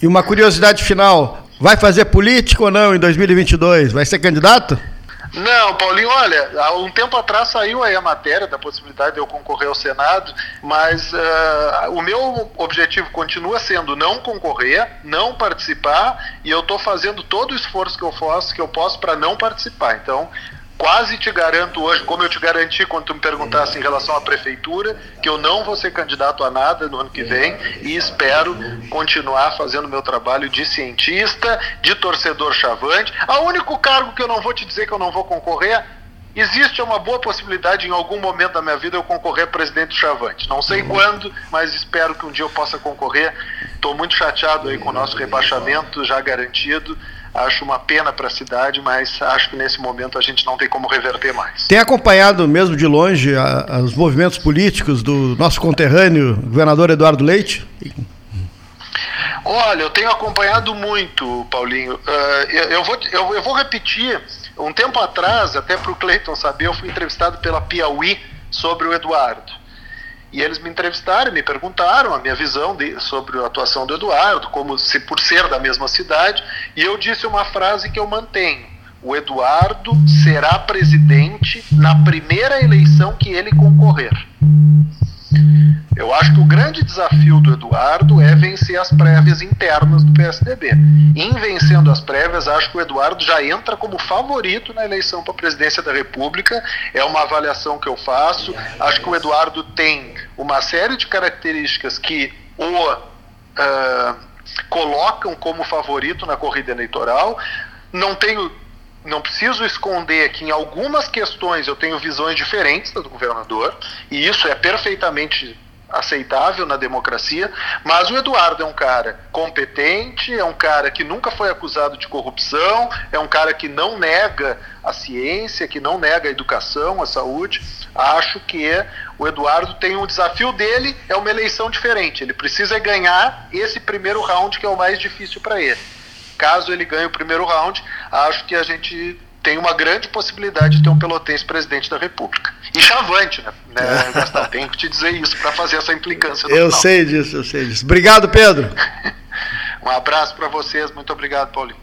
E uma curiosidade final: vai fazer política ou não em 2022? Vai ser candidato? Não, Paulinho, olha, há um tempo atrás saiu aí a matéria da possibilidade de eu concorrer ao Senado, mas uh, o meu objetivo continua sendo não concorrer, não participar, e eu estou fazendo todo o esforço que eu posso, que eu posso para não participar. Então, quase te garanto hoje, como eu te garanti quando tu me perguntasse em relação à prefeitura, que eu não vou ser candidato a nada no ano que vem e espero continuar fazendo meu trabalho de cientista, de torcedor chavante. O único cargo que eu não vou te dizer que eu não vou concorrer existe uma boa possibilidade em algum momento da minha vida eu concorrer a presidente do Chavante. Não sei quando, mas espero que um dia eu possa concorrer. Estou muito chateado aí com o nosso rebaixamento já garantido. Acho uma pena para a cidade, mas acho que nesse momento a gente não tem como reverter mais. Tem acompanhado mesmo de longe a, a, os movimentos políticos do nosso conterrâneo, governador Eduardo Leite? Olha, eu tenho acompanhado muito, Paulinho. Uh, eu, eu, vou, eu, eu vou repetir. Um tempo atrás, até para o Cleiton saber, eu fui entrevistado pela Piauí sobre o Eduardo. E eles me entrevistaram, me perguntaram a minha visão de, sobre a atuação do Eduardo, como se por ser da mesma cidade, e eu disse uma frase que eu mantenho: o Eduardo será presidente na primeira eleição que ele concorrer. Eu acho que o grande desafio do Eduardo é vencer as prévias internas do PSDB. Em vencendo as prévias, acho que o Eduardo já entra como favorito na eleição para a presidência da República. É uma avaliação que eu faço. Acho que o Eduardo tem uma série de características que o uh, colocam como favorito na corrida eleitoral. Não tenho não preciso esconder que em algumas questões eu tenho visões diferentes do governador, e isso é perfeitamente aceitável na democracia, mas o Eduardo é um cara competente, é um cara que nunca foi acusado de corrupção, é um cara que não nega a ciência, que não nega a educação, a saúde. Acho que o Eduardo tem um desafio dele, é uma eleição diferente. Ele precisa ganhar esse primeiro round que é o mais difícil para ele. Caso ele ganhe o primeiro round, acho que a gente tem uma grande possibilidade de ter um pelotense presidente da República. E chavante, né? né Gastar tempo te dizer isso para fazer essa implicância. eu final. sei disso, eu sei disso. Obrigado, Pedro. um abraço para vocês, muito obrigado, Paulinho.